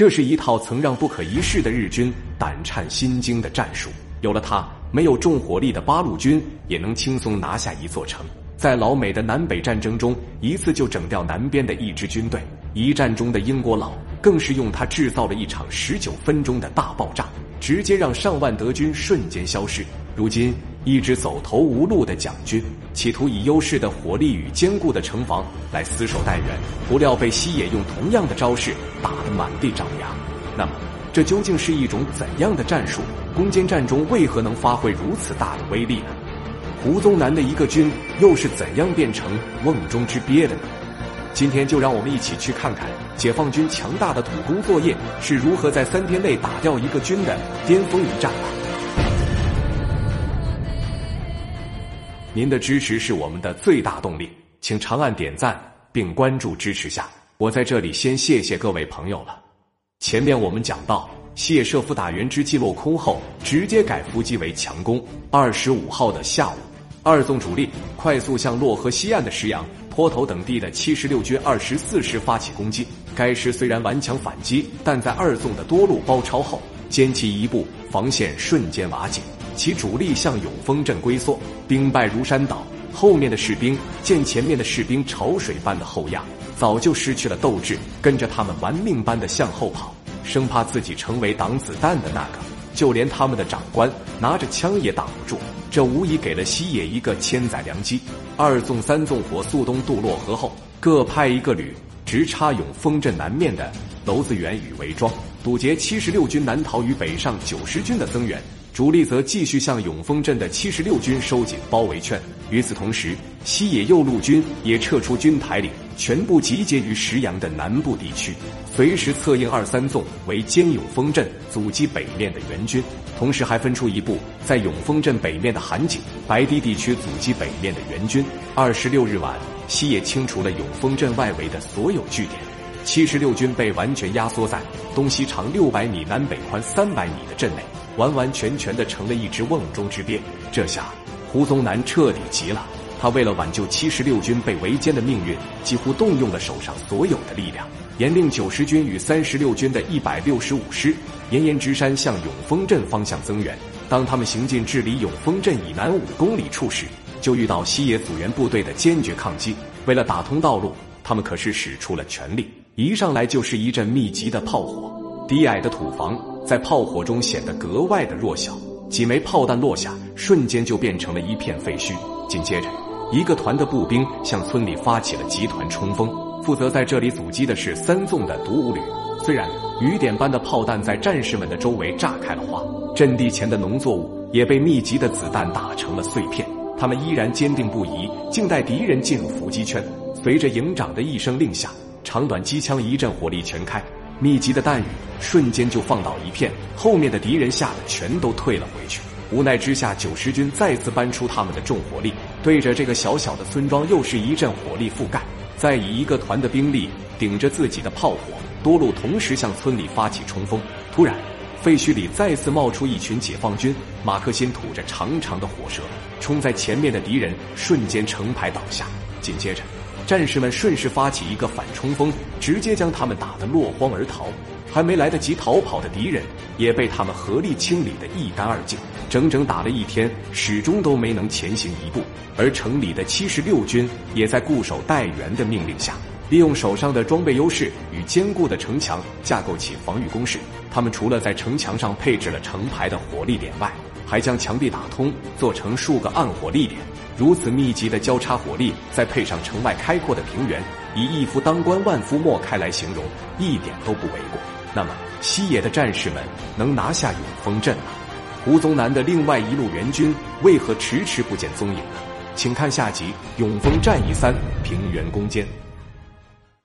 这是一套曾让不可一世的日军胆颤心惊的战术。有了它，没有重火力的八路军也能轻松拿下一座城。在老美的南北战争中，一次就整掉南边的一支军队。一战中的英国佬更是用它制造了一场十九分钟的大爆炸，直接让上万德军瞬间消失。如今，一支走投无路的蒋军，企图以优势的火力与坚固的城防来死守待援，不料被西野用同样的招式打得满地找牙。那么，这究竟是一种怎样的战术？攻坚战中为何能发挥如此大的威力呢？胡宗南的一个军又是怎样变成瓮中之鳖的呢？今天就让我们一起去看看解放军强大的土工作业是如何在三天内打掉一个军的巅峰一战吧。您的支持是我们的最大动力，请长按点赞并关注支持下。我在这里先谢谢各位朋友了。前面我们讲到，谢设伏打援之计落空后，直接改伏击为强攻。二十五号的下午，二纵主力快速向洛河西岸的石阳。坡头等地的七十六军二十四师发起攻击，该师虽然顽强反击，但在二纵的多路包抄后，歼其一部防线瞬间瓦解，其主力向永丰镇龟缩，兵败如山倒。后面的士兵见前面的士兵潮水般的后压，早就失去了斗志，跟着他们玩命般的向后跑，生怕自己成为挡子弹的那个。就连他们的长官拿着枪也挡不住，这无疑给了西野一个千载良机。二纵、三纵火速东渡洛河后，各派一个旅直插永丰镇南面的娄子园与韦庄，堵截七十六军南逃与北上九十军的增援。主力则继续向永丰镇的七十六军收紧包围圈。与此同时，西野右路军也撤出军台岭，全部集结于石阳的南部地区，随时策应二三纵为歼永丰镇，阻击北面的援军。同时，还分出一部在永丰镇北面的韩景、白堤地区阻击北面的援军。二十六日晚，西野清除了永丰镇外围的所有据点，七十六军被完全压缩在东西长六百米、南北宽三百米的阵内。完完全全的成了一只瓮中之鳖，这下胡宗南彻底急了。他为了挽救七十六军被围歼的命运，几乎动用了手上所有的力量，严令九十军与三十六军的一百六十五师严严直山向永丰镇方向增援。当他们行进至离永丰镇以南五公里处时，就遇到西野阻援部队的坚决抗击。为了打通道路，他们可是使出了全力，一上来就是一阵密集的炮火。低矮的土房。在炮火中显得格外的弱小，几枚炮弹落下，瞬间就变成了一片废墟。紧接着，一个团的步兵向村里发起了集团冲锋。负责在这里阻击的是三纵的独武旅。虽然雨点般的炮弹在战士们的周围炸开了花，阵地前的农作物也被密集的子弹打成了碎片，他们依然坚定不移，静待敌人进入伏击圈。随着营长的一声令下，长短机枪一阵火力全开。密集的弹雨瞬间就放倒一片，后面的敌人吓得全都退了回去。无奈之下，九十军再次搬出他们的重火力，对着这个小小的村庄又是一阵火力覆盖。再以一个团的兵力顶着自己的炮火，多路同时向村里发起冲锋。突然，废墟里再次冒出一群解放军，马克辛吐着长长的火舌，冲在前面的敌人瞬间成排倒下。紧接着。战士们顺势发起一个反冲锋，直接将他们打得落荒而逃。还没来得及逃跑的敌人，也被他们合力清理得一干二净。整整打了一天，始终都没能前行一步。而城里的七十六军也在固守待援的命令下，利用手上的装备优势与坚固的城墙架构起防御工事。他们除了在城墙上配置了成排的火力点外，还将墙壁打通，做成数个暗火力点。如此密集的交叉火力，再配上城外开阔的平原，以一夫当关万夫莫开来形容，一点都不为过。那么，西野的战士们能拿下永丰镇吗？胡宗南的另外一路援军为何迟迟不见踪影呢？请看下集《永丰战役三：平原攻坚》。